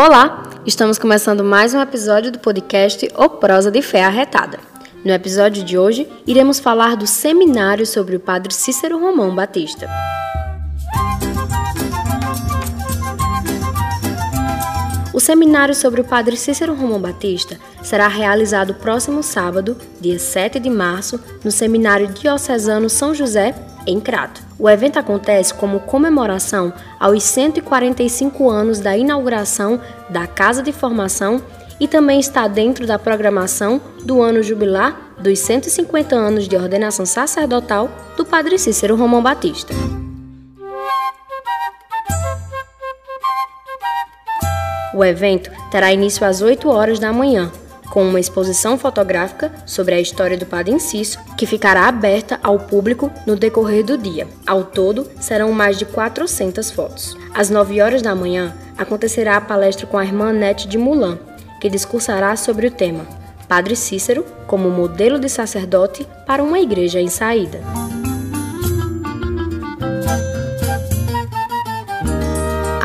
Olá, estamos começando mais um episódio do podcast O Prosa de Fé Arretada. No episódio de hoje, iremos falar do seminário sobre o padre Cícero Romão Batista. O seminário sobre o padre Cícero Romão Batista será realizado próximo sábado, dia 7 de março, no Seminário Diocesano São José, em Crato. O evento acontece como comemoração aos 145 anos da inauguração da Casa de Formação e também está dentro da programação do ano jubilar dos 150 anos de ordenação sacerdotal do Padre Cícero Romão Batista. O evento terá início às 8 horas da manhã, com uma exposição fotográfica sobre a história do Padre Inciso, que ficará aberta ao público no decorrer do dia. Ao todo, serão mais de 400 fotos. Às 9 horas da manhã, acontecerá a palestra com a irmã Nete de Mulan, que discursará sobre o tema Padre Cícero como modelo de sacerdote para uma igreja em saída.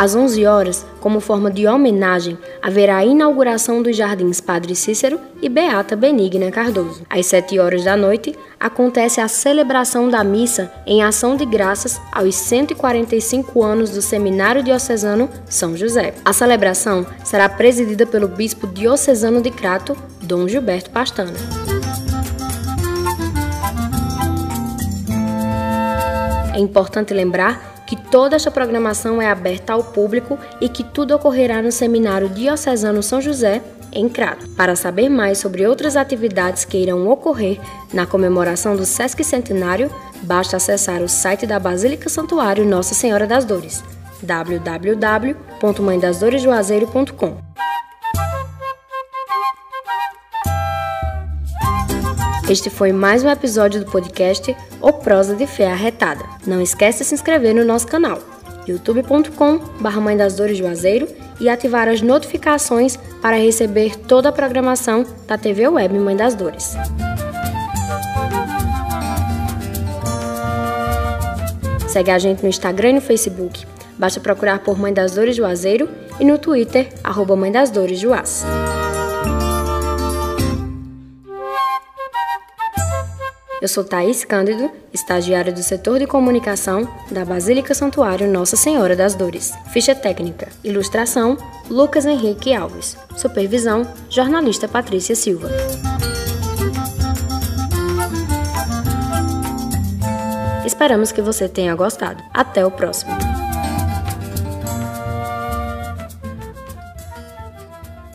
Às 11 horas, como forma de homenagem, haverá a inauguração dos Jardins Padre Cícero e Beata Benigna Cardoso. Às 7 horas da noite, acontece a celebração da missa em ação de graças aos 145 anos do Seminário Diocesano São José. A celebração será presidida pelo bispo diocesano de Crato, Dom Gilberto Pastana. É importante lembrar que toda esta programação é aberta ao público e que tudo ocorrerá no Seminário Diocesano São José, em Crato. Para saber mais sobre outras atividades que irão ocorrer na comemoração do Sesc Centenário, basta acessar o site da Basílica Santuário Nossa Senhora das Dores, www.mãedasdoresjuazeiro.com. Este foi mais um episódio do podcast O Prosa de Fé Arretada. Não esquece de se inscrever no nosso canal youtube.com.br Mãe das Dores Juazeiro e ativar as notificações para receber toda a programação da TV Web Mãe das Dores. Segue a gente no Instagram e no Facebook. Basta procurar por Mãe das Dores Juazeiro e no Twitter, arroba Mãe das Dores Juaz. Eu sou Thaís Cândido, estagiária do setor de comunicação da Basílica Santuário Nossa Senhora das Dores. Ficha técnica, ilustração, Lucas Henrique Alves. Supervisão, jornalista Patrícia Silva. Esperamos que você tenha gostado. Até o próximo.